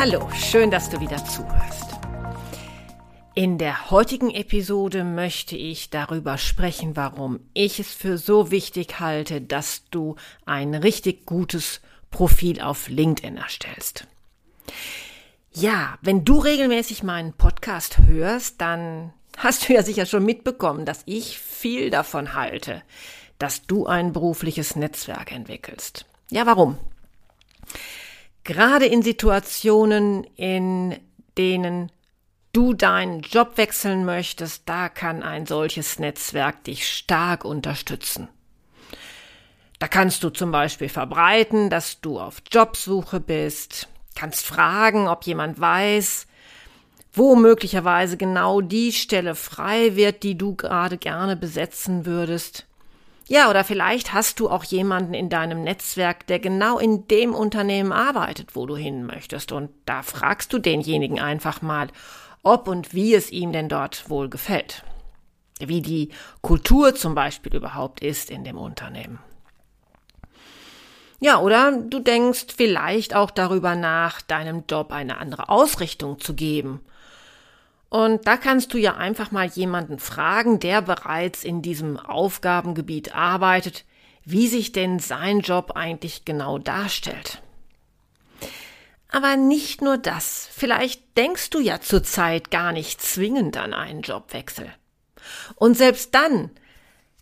Hallo, schön, dass du wieder zuhörst. In der heutigen Episode möchte ich darüber sprechen, warum ich es für so wichtig halte, dass du ein richtig gutes Profil auf LinkedIn erstellst. Ja, wenn du regelmäßig meinen Podcast hörst, dann hast du ja sicher schon mitbekommen, dass ich viel davon halte, dass du ein berufliches Netzwerk entwickelst. Ja, warum? Gerade in Situationen, in denen du deinen Job wechseln möchtest, da kann ein solches Netzwerk dich stark unterstützen. Da kannst du zum Beispiel verbreiten, dass du auf Jobsuche bist, kannst fragen, ob jemand weiß, wo möglicherweise genau die Stelle frei wird, die du gerade gerne besetzen würdest. Ja, oder vielleicht hast du auch jemanden in deinem Netzwerk, der genau in dem Unternehmen arbeitet, wo du hin möchtest. Und da fragst du denjenigen einfach mal, ob und wie es ihm denn dort wohl gefällt. Wie die Kultur zum Beispiel überhaupt ist in dem Unternehmen. Ja, oder du denkst vielleicht auch darüber nach, deinem Job eine andere Ausrichtung zu geben und da kannst du ja einfach mal jemanden fragen, der bereits in diesem Aufgabengebiet arbeitet, wie sich denn sein Job eigentlich genau darstellt. Aber nicht nur das. Vielleicht denkst du ja zurzeit gar nicht zwingend an einen Jobwechsel. Und selbst dann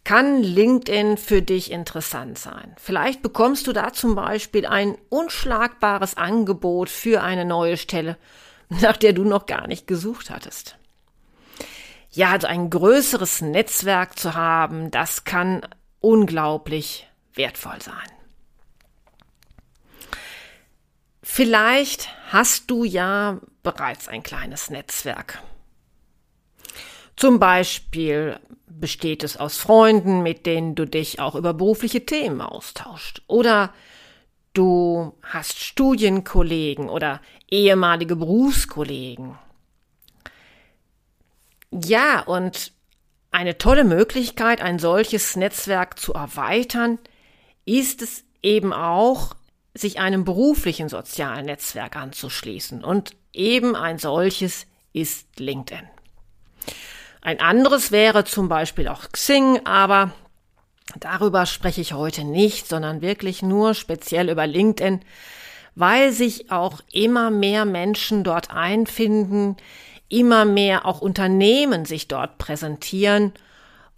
kann LinkedIn für dich interessant sein. Vielleicht bekommst du da zum Beispiel ein unschlagbares Angebot für eine neue Stelle nach der du noch gar nicht gesucht hattest. Ja, also ein größeres Netzwerk zu haben, das kann unglaublich wertvoll sein. Vielleicht hast du ja bereits ein kleines Netzwerk. Zum Beispiel besteht es aus Freunden, mit denen du dich auch über berufliche Themen austauscht. Oder Du hast Studienkollegen oder ehemalige Berufskollegen. Ja, und eine tolle Möglichkeit, ein solches Netzwerk zu erweitern, ist es eben auch, sich einem beruflichen sozialen Netzwerk anzuschließen. Und eben ein solches ist LinkedIn. Ein anderes wäre zum Beispiel auch Xing, aber Darüber spreche ich heute nicht, sondern wirklich nur speziell über LinkedIn, weil sich auch immer mehr Menschen dort einfinden, immer mehr auch Unternehmen sich dort präsentieren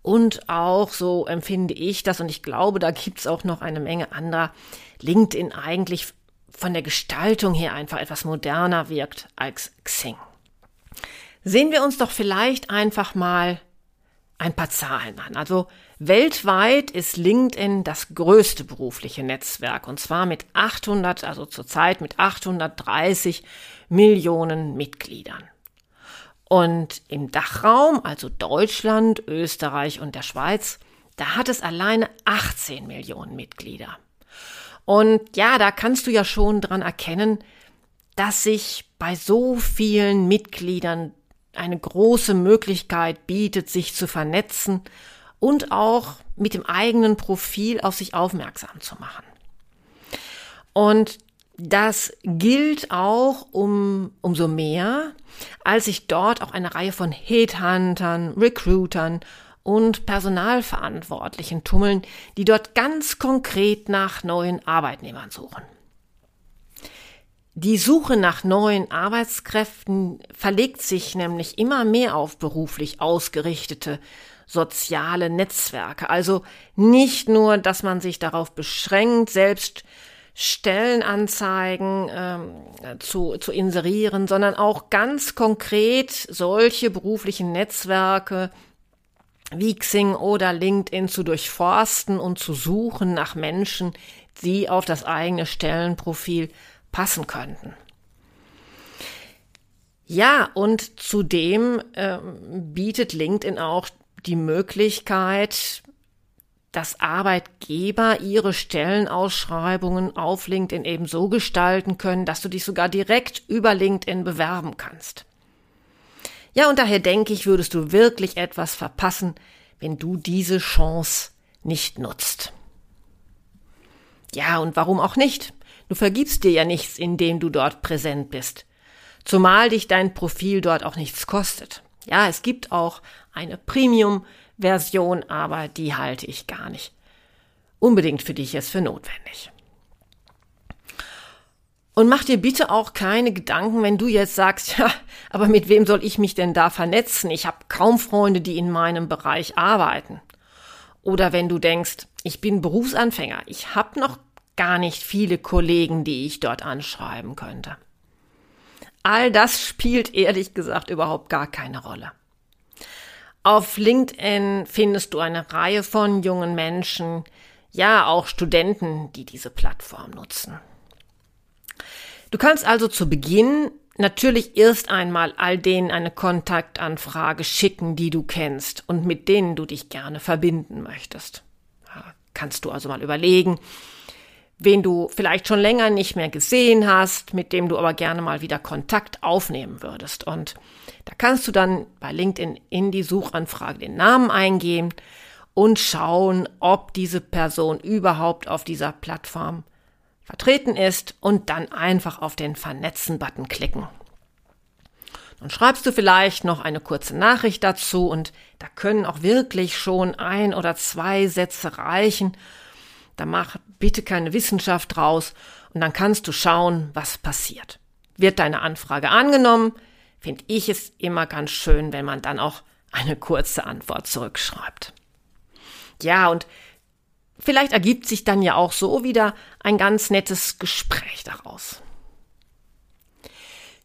und auch, so empfinde ich das, und ich glaube, da gibt's auch noch eine Menge anderer, LinkedIn eigentlich von der Gestaltung her einfach etwas moderner wirkt als Xing. Sehen wir uns doch vielleicht einfach mal ein paar Zahlen an. Also weltweit ist LinkedIn das größte berufliche Netzwerk und zwar mit 800, also zurzeit mit 830 Millionen Mitgliedern. Und im Dachraum, also Deutschland, Österreich und der Schweiz, da hat es alleine 18 Millionen Mitglieder. Und ja, da kannst du ja schon dran erkennen, dass sich bei so vielen Mitgliedern eine große Möglichkeit bietet, sich zu vernetzen und auch mit dem eigenen Profil auf sich aufmerksam zu machen. Und das gilt auch um, umso mehr, als sich dort auch eine Reihe von Headhuntern, Recruitern und Personalverantwortlichen tummeln, die dort ganz konkret nach neuen Arbeitnehmern suchen. Die Suche nach neuen Arbeitskräften verlegt sich nämlich immer mehr auf beruflich ausgerichtete soziale Netzwerke. Also nicht nur, dass man sich darauf beschränkt, selbst Stellenanzeigen ähm, zu, zu inserieren, sondern auch ganz konkret solche beruflichen Netzwerke wie Xing oder LinkedIn zu durchforsten und zu suchen nach Menschen, die auf das eigene Stellenprofil passen könnten. Ja, und zudem äh, bietet LinkedIn auch die Möglichkeit, dass Arbeitgeber ihre Stellenausschreibungen auf LinkedIn eben so gestalten können, dass du dich sogar direkt über LinkedIn bewerben kannst. Ja, und daher denke ich, würdest du wirklich etwas verpassen, wenn du diese Chance nicht nutzt. Ja, und warum auch nicht? Du vergibst dir ja nichts, indem du dort präsent bist. Zumal dich dein Profil dort auch nichts kostet. Ja, es gibt auch eine Premium-Version, aber die halte ich gar nicht unbedingt für dich jetzt für notwendig. Und mach dir bitte auch keine Gedanken, wenn du jetzt sagst, ja, aber mit wem soll ich mich denn da vernetzen? Ich habe kaum Freunde, die in meinem Bereich arbeiten. Oder wenn du denkst, ich bin Berufsanfänger, ich habe noch gar nicht viele Kollegen, die ich dort anschreiben könnte. All das spielt ehrlich gesagt überhaupt gar keine Rolle. Auf LinkedIn findest du eine Reihe von jungen Menschen, ja auch Studenten, die diese Plattform nutzen. Du kannst also zu Beginn natürlich erst einmal all denen eine Kontaktanfrage schicken, die du kennst und mit denen du dich gerne verbinden möchtest. kannst du also mal überlegen, wen du vielleicht schon länger nicht mehr gesehen hast, mit dem du aber gerne mal wieder Kontakt aufnehmen würdest. Und da kannst du dann bei LinkedIn in die Suchanfrage den Namen eingeben und schauen, ob diese Person überhaupt auf dieser Plattform vertreten ist und dann einfach auf den Vernetzen-Button klicken. Dann schreibst du vielleicht noch eine kurze Nachricht dazu und da können auch wirklich schon ein oder zwei Sätze reichen. Da mach bitte keine Wissenschaft draus und dann kannst du schauen, was passiert. Wird deine Anfrage angenommen, finde ich es immer ganz schön, wenn man dann auch eine kurze Antwort zurückschreibt. Ja, und Vielleicht ergibt sich dann ja auch so wieder ein ganz nettes Gespräch daraus.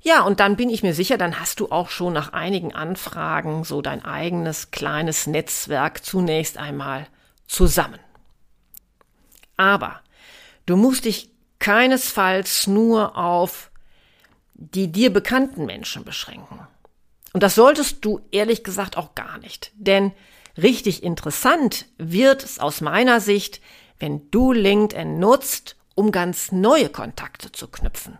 Ja, und dann bin ich mir sicher, dann hast du auch schon nach einigen Anfragen so dein eigenes kleines Netzwerk zunächst einmal zusammen. Aber du musst dich keinesfalls nur auf die dir bekannten Menschen beschränken. Und das solltest du ehrlich gesagt auch gar nicht, denn Richtig interessant wird es aus meiner Sicht, wenn du LinkedIn nutzt, um ganz neue Kontakte zu knüpfen.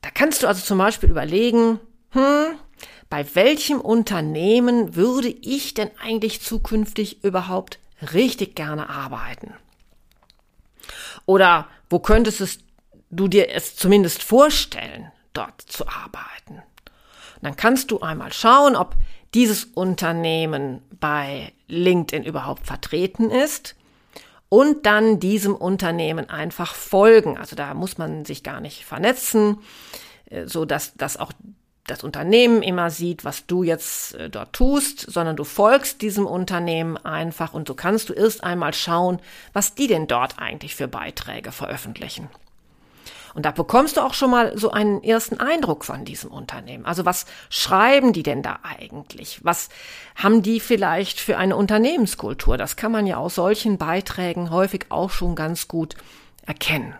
Da kannst du also zum Beispiel überlegen, hm, bei welchem Unternehmen würde ich denn eigentlich zukünftig überhaupt richtig gerne arbeiten? Oder wo könntest du dir es zumindest vorstellen, dort zu arbeiten? Dann kannst du einmal schauen, ob dieses Unternehmen bei LinkedIn überhaupt vertreten ist und dann diesem Unternehmen einfach folgen. Also da muss man sich gar nicht vernetzen, äh, so dass, dass auch das Unternehmen immer sieht, was du jetzt äh, dort tust, sondern du folgst diesem Unternehmen einfach und so kannst du erst einmal schauen, was die denn dort eigentlich für Beiträge veröffentlichen. Und da bekommst du auch schon mal so einen ersten Eindruck von diesem Unternehmen. Also was schreiben die denn da eigentlich? Was haben die vielleicht für eine Unternehmenskultur? Das kann man ja aus solchen Beiträgen häufig auch schon ganz gut erkennen.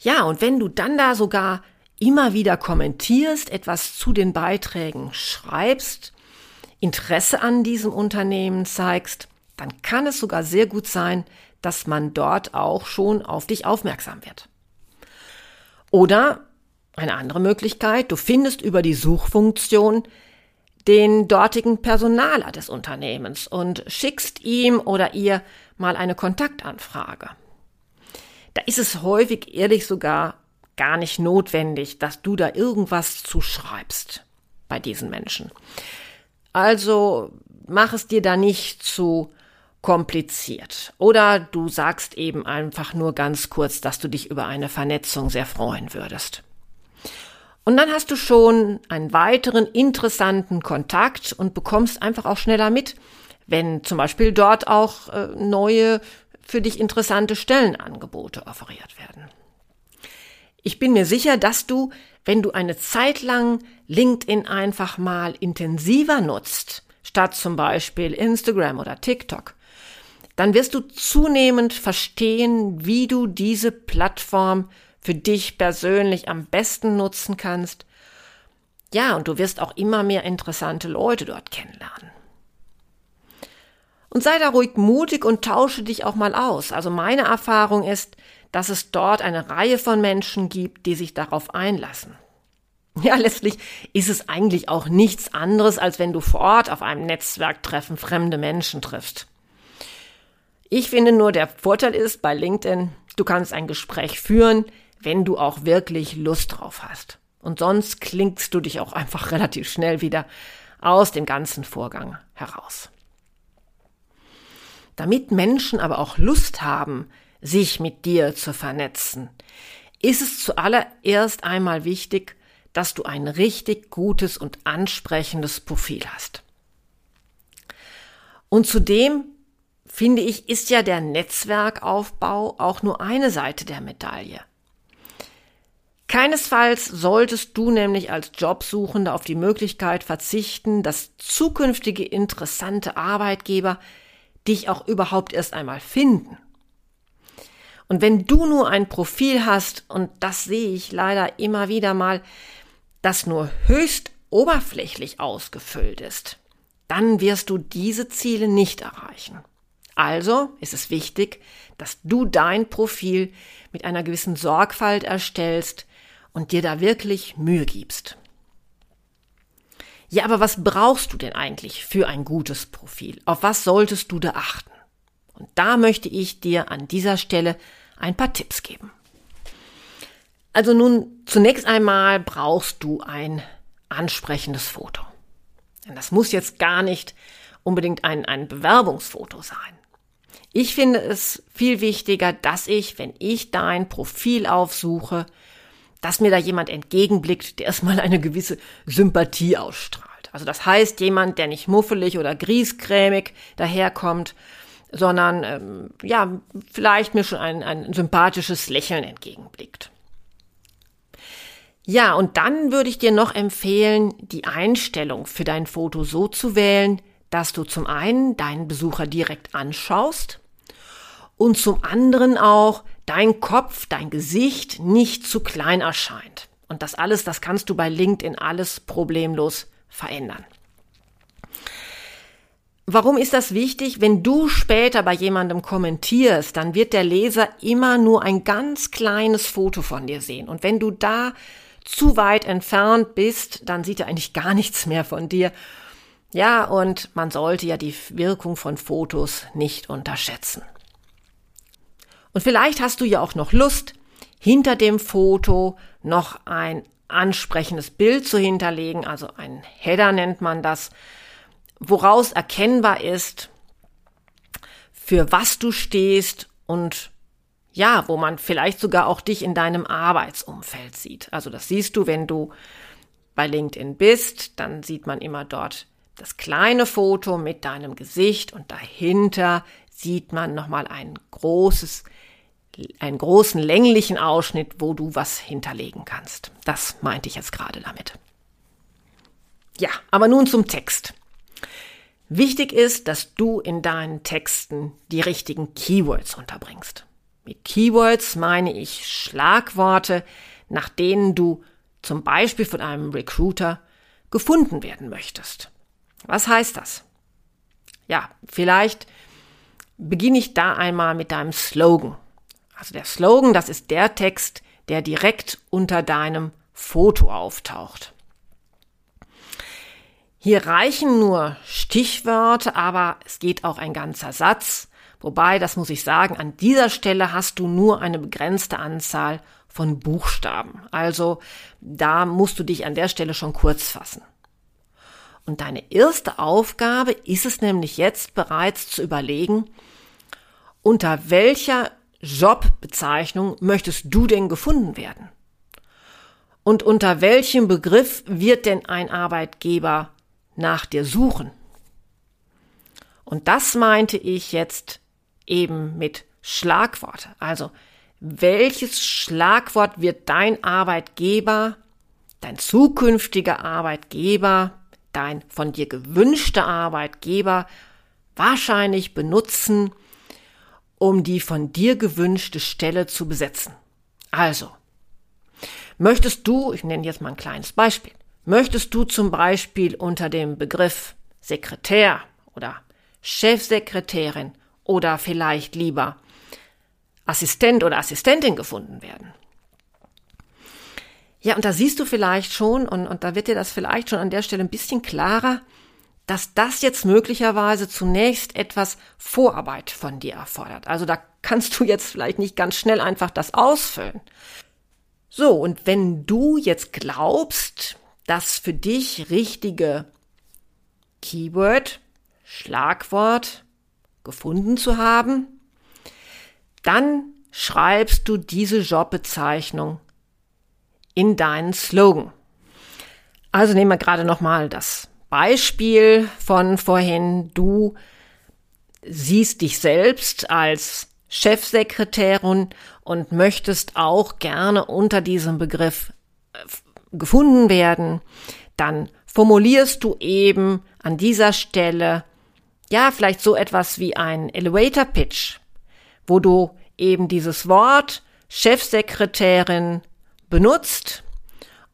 Ja, und wenn du dann da sogar immer wieder kommentierst, etwas zu den Beiträgen schreibst, Interesse an diesem Unternehmen zeigst, dann kann es sogar sehr gut sein, dass man dort auch schon auf dich aufmerksam wird. Oder eine andere Möglichkeit, du findest über die Suchfunktion den dortigen Personaler des Unternehmens und schickst ihm oder ihr mal eine Kontaktanfrage. Da ist es häufig ehrlich sogar gar nicht notwendig, dass du da irgendwas zu schreibst bei diesen Menschen. Also mach es dir da nicht zu kompliziert. Oder du sagst eben einfach nur ganz kurz, dass du dich über eine Vernetzung sehr freuen würdest. Und dann hast du schon einen weiteren interessanten Kontakt und bekommst einfach auch schneller mit, wenn zum Beispiel dort auch äh, neue, für dich interessante Stellenangebote offeriert werden. Ich bin mir sicher, dass du, wenn du eine Zeit lang LinkedIn einfach mal intensiver nutzt, statt zum Beispiel Instagram oder TikTok, dann wirst du zunehmend verstehen, wie du diese Plattform für dich persönlich am besten nutzen kannst. Ja, und du wirst auch immer mehr interessante Leute dort kennenlernen. Und sei da ruhig mutig und tausche dich auch mal aus. Also meine Erfahrung ist, dass es dort eine Reihe von Menschen gibt, die sich darauf einlassen. Ja, letztlich ist es eigentlich auch nichts anderes, als wenn du vor Ort auf einem Netzwerktreffen fremde Menschen triffst. Ich finde nur, der Vorteil ist bei LinkedIn, du kannst ein Gespräch führen, wenn du auch wirklich Lust drauf hast. Und sonst klingst du dich auch einfach relativ schnell wieder aus dem ganzen Vorgang heraus. Damit Menschen aber auch Lust haben, sich mit dir zu vernetzen, ist es zuallererst einmal wichtig, dass du ein richtig gutes und ansprechendes Profil hast. Und zudem finde ich, ist ja der Netzwerkaufbau auch nur eine Seite der Medaille. Keinesfalls solltest du nämlich als Jobsuchende auf die Möglichkeit verzichten, dass zukünftige interessante Arbeitgeber dich auch überhaupt erst einmal finden. Und wenn du nur ein Profil hast, und das sehe ich leider immer wieder mal, das nur höchst oberflächlich ausgefüllt ist, dann wirst du diese Ziele nicht erreichen. Also ist es wichtig, dass du dein Profil mit einer gewissen Sorgfalt erstellst und dir da wirklich Mühe gibst. Ja, aber was brauchst du denn eigentlich für ein gutes Profil? Auf was solltest du da achten? Und da möchte ich dir an dieser Stelle ein paar Tipps geben. Also nun, zunächst einmal brauchst du ein ansprechendes Foto. Denn das muss jetzt gar nicht unbedingt ein, ein Bewerbungsfoto sein. Ich finde es viel wichtiger, dass ich, wenn ich dein Profil aufsuche, dass mir da jemand entgegenblickt, der erstmal eine gewisse Sympathie ausstrahlt. Also das heißt jemand, der nicht muffelig oder griesgrämig daherkommt, sondern ähm, ja, vielleicht mir schon ein, ein sympathisches Lächeln entgegenblickt. Ja, und dann würde ich dir noch empfehlen, die Einstellung für dein Foto so zu wählen, dass du zum einen deinen Besucher direkt anschaust und zum anderen auch dein Kopf, dein Gesicht nicht zu klein erscheint. Und das alles, das kannst du bei LinkedIn alles problemlos verändern. Warum ist das wichtig? Wenn du später bei jemandem kommentierst, dann wird der Leser immer nur ein ganz kleines Foto von dir sehen. Und wenn du da zu weit entfernt bist, dann sieht er eigentlich gar nichts mehr von dir. Ja, und man sollte ja die Wirkung von Fotos nicht unterschätzen. Und vielleicht hast du ja auch noch Lust, hinter dem Foto noch ein ansprechendes Bild zu hinterlegen, also ein Header nennt man das, woraus erkennbar ist, für was du stehst und ja, wo man vielleicht sogar auch dich in deinem Arbeitsumfeld sieht. Also das siehst du, wenn du bei LinkedIn bist, dann sieht man immer dort das kleine Foto mit deinem Gesicht und dahinter sieht man nochmal ein großes einen großen länglichen Ausschnitt, wo du was hinterlegen kannst. Das meinte ich jetzt gerade damit. Ja, aber nun zum Text. Wichtig ist, dass du in deinen Texten die richtigen Keywords unterbringst. Mit Keywords meine ich Schlagworte, nach denen du zum Beispiel von einem Recruiter gefunden werden möchtest. Was heißt das? Ja, vielleicht beginne ich da einmal mit deinem Slogan. Also der Slogan, das ist der Text, der direkt unter deinem Foto auftaucht. Hier reichen nur Stichwörter, aber es geht auch ein ganzer Satz. Wobei, das muss ich sagen, an dieser Stelle hast du nur eine begrenzte Anzahl von Buchstaben. Also da musst du dich an der Stelle schon kurz fassen. Und deine erste Aufgabe ist es nämlich jetzt bereits zu überlegen, unter welcher Jobbezeichnung möchtest du denn gefunden werden? Und unter welchem Begriff wird denn ein Arbeitgeber nach dir suchen? Und das meinte ich jetzt eben mit Schlagwort. Also, welches Schlagwort wird dein Arbeitgeber dein zukünftiger Arbeitgeber, dein von dir gewünschter Arbeitgeber wahrscheinlich benutzen, um die von dir gewünschte Stelle zu besetzen. Also, möchtest du, ich nenne jetzt mal ein kleines Beispiel, möchtest du zum Beispiel unter dem Begriff Sekretär oder Chefsekretärin oder vielleicht lieber Assistent oder Assistentin gefunden werden? Ja, und da siehst du vielleicht schon, und, und da wird dir das vielleicht schon an der Stelle ein bisschen klarer, dass das jetzt möglicherweise zunächst etwas Vorarbeit von dir erfordert. Also da kannst du jetzt vielleicht nicht ganz schnell einfach das ausfüllen. So, und wenn du jetzt glaubst, das für dich richtige Keyword, Schlagwort gefunden zu haben, dann schreibst du diese Jobbezeichnung in deinen Slogan. Also nehmen wir gerade nochmal das Beispiel von vorhin. Du siehst dich selbst als Chefsekretärin und möchtest auch gerne unter diesem Begriff äh, gefunden werden, dann formulierst du eben an dieser Stelle ja vielleicht so etwas wie ein Elevator Pitch, wo du eben dieses Wort Chefsekretärin benutzt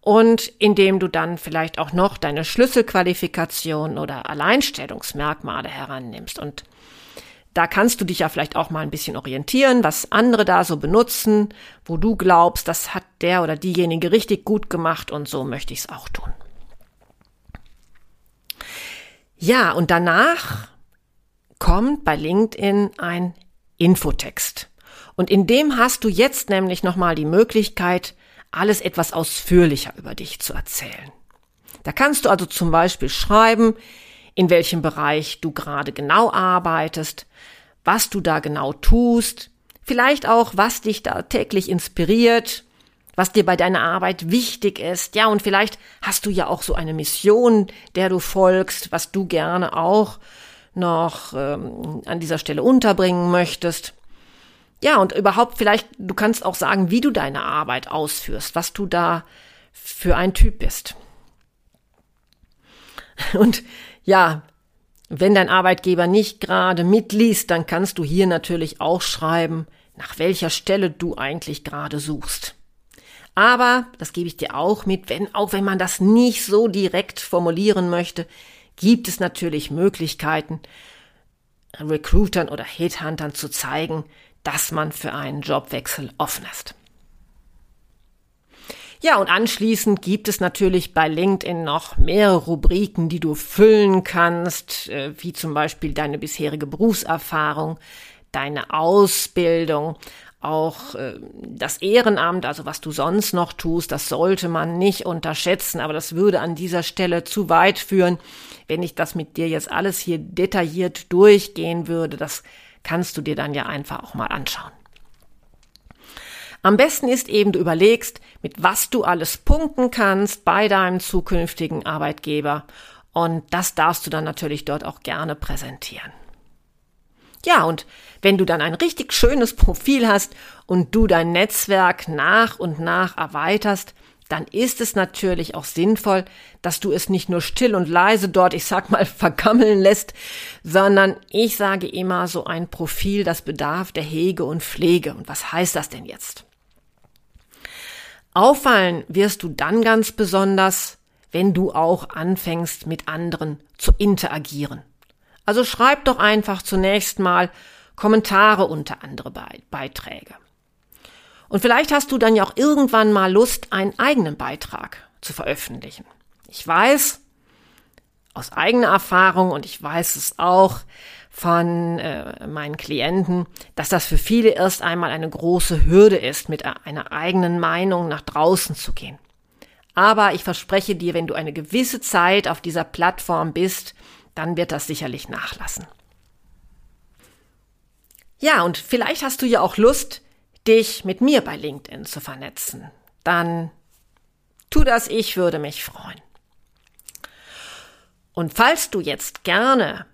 und indem du dann vielleicht auch noch deine Schlüsselqualifikation oder Alleinstellungsmerkmale herannimmst. Und da kannst du dich ja vielleicht auch mal ein bisschen orientieren, was andere da so benutzen, wo du glaubst, das hat der oder diejenige richtig gut gemacht und so möchte ich es auch tun. Ja, und danach kommt bei LinkedIn ein Infotext. Und in dem hast du jetzt nämlich nochmal die Möglichkeit, alles etwas ausführlicher über dich zu erzählen. Da kannst du also zum Beispiel schreiben, in welchem Bereich du gerade genau arbeitest, was du da genau tust, vielleicht auch, was dich da täglich inspiriert, was dir bei deiner Arbeit wichtig ist. Ja, und vielleicht hast du ja auch so eine Mission, der du folgst, was du gerne auch noch ähm, an dieser Stelle unterbringen möchtest. Ja, und überhaupt vielleicht, du kannst auch sagen, wie du deine Arbeit ausführst, was du da für ein Typ bist. Und ja, wenn dein Arbeitgeber nicht gerade mitliest, dann kannst du hier natürlich auch schreiben, nach welcher Stelle du eigentlich gerade suchst. Aber, das gebe ich dir auch mit, wenn, auch wenn man das nicht so direkt formulieren möchte, gibt es natürlich Möglichkeiten, Recruitern oder Headhuntern zu zeigen, dass man für einen Jobwechsel offen ist. Ja, und anschließend gibt es natürlich bei LinkedIn noch mehrere Rubriken, die du füllen kannst, äh, wie zum Beispiel deine bisherige Berufserfahrung, deine Ausbildung, auch äh, das Ehrenamt, also was du sonst noch tust, das sollte man nicht unterschätzen, aber das würde an dieser Stelle zu weit führen, wenn ich das mit dir jetzt alles hier detailliert durchgehen würde. Das kannst du dir dann ja einfach auch mal anschauen. Am besten ist eben, du überlegst, mit was du alles punkten kannst bei deinem zukünftigen Arbeitgeber und das darfst du dann natürlich dort auch gerne präsentieren. Ja, und wenn du dann ein richtig schönes Profil hast und du dein Netzwerk nach und nach erweiterst, dann ist es natürlich auch sinnvoll, dass du es nicht nur still und leise dort, ich sag mal, vergammeln lässt, sondern ich sage immer so ein Profil, das bedarf der Hege und Pflege. Und was heißt das denn jetzt? Auffallen wirst du dann ganz besonders, wenn du auch anfängst, mit anderen zu interagieren. Also schreib doch einfach zunächst mal Kommentare unter andere Beiträge. Und vielleicht hast du dann ja auch irgendwann mal Lust, einen eigenen Beitrag zu veröffentlichen. Ich weiß aus eigener Erfahrung und ich weiß es auch von äh, meinen Klienten, dass das für viele erst einmal eine große Hürde ist, mit einer eigenen Meinung nach draußen zu gehen. Aber ich verspreche dir, wenn du eine gewisse Zeit auf dieser Plattform bist, dann wird das sicherlich nachlassen. Ja, und vielleicht hast du ja auch Lust, dich mit mir bei LinkedIn zu vernetzen, dann tu das, ich würde mich freuen. Und falls du jetzt gerne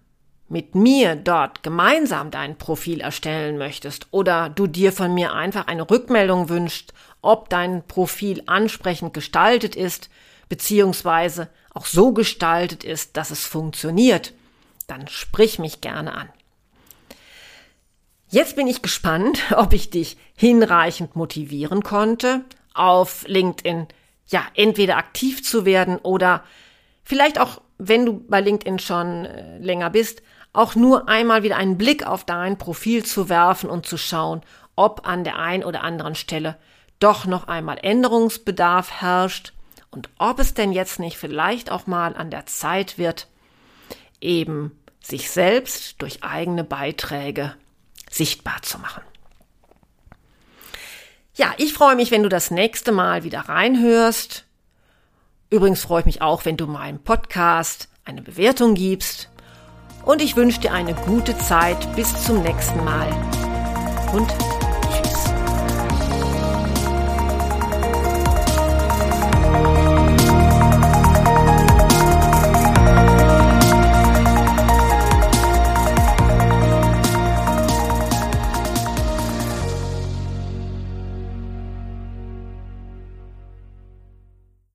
mit mir dort gemeinsam dein Profil erstellen möchtest oder du dir von mir einfach eine Rückmeldung wünschst, ob dein Profil ansprechend gestaltet ist, beziehungsweise auch so gestaltet ist, dass es funktioniert, dann sprich mich gerne an. Jetzt bin ich gespannt, ob ich dich hinreichend motivieren konnte, auf LinkedIn ja entweder aktiv zu werden oder vielleicht auch, wenn du bei LinkedIn schon äh, länger bist, auch nur einmal wieder einen Blick auf dein Profil zu werfen und zu schauen, ob an der einen oder anderen Stelle doch noch einmal Änderungsbedarf herrscht und ob es denn jetzt nicht vielleicht auch mal an der Zeit wird, eben sich selbst durch eigene Beiträge sichtbar zu machen. Ja, ich freue mich, wenn du das nächste Mal wieder reinhörst. Übrigens freue ich mich auch, wenn du meinem Podcast eine Bewertung gibst. Und ich wünsche dir eine gute Zeit. Bis zum nächsten Mal. Und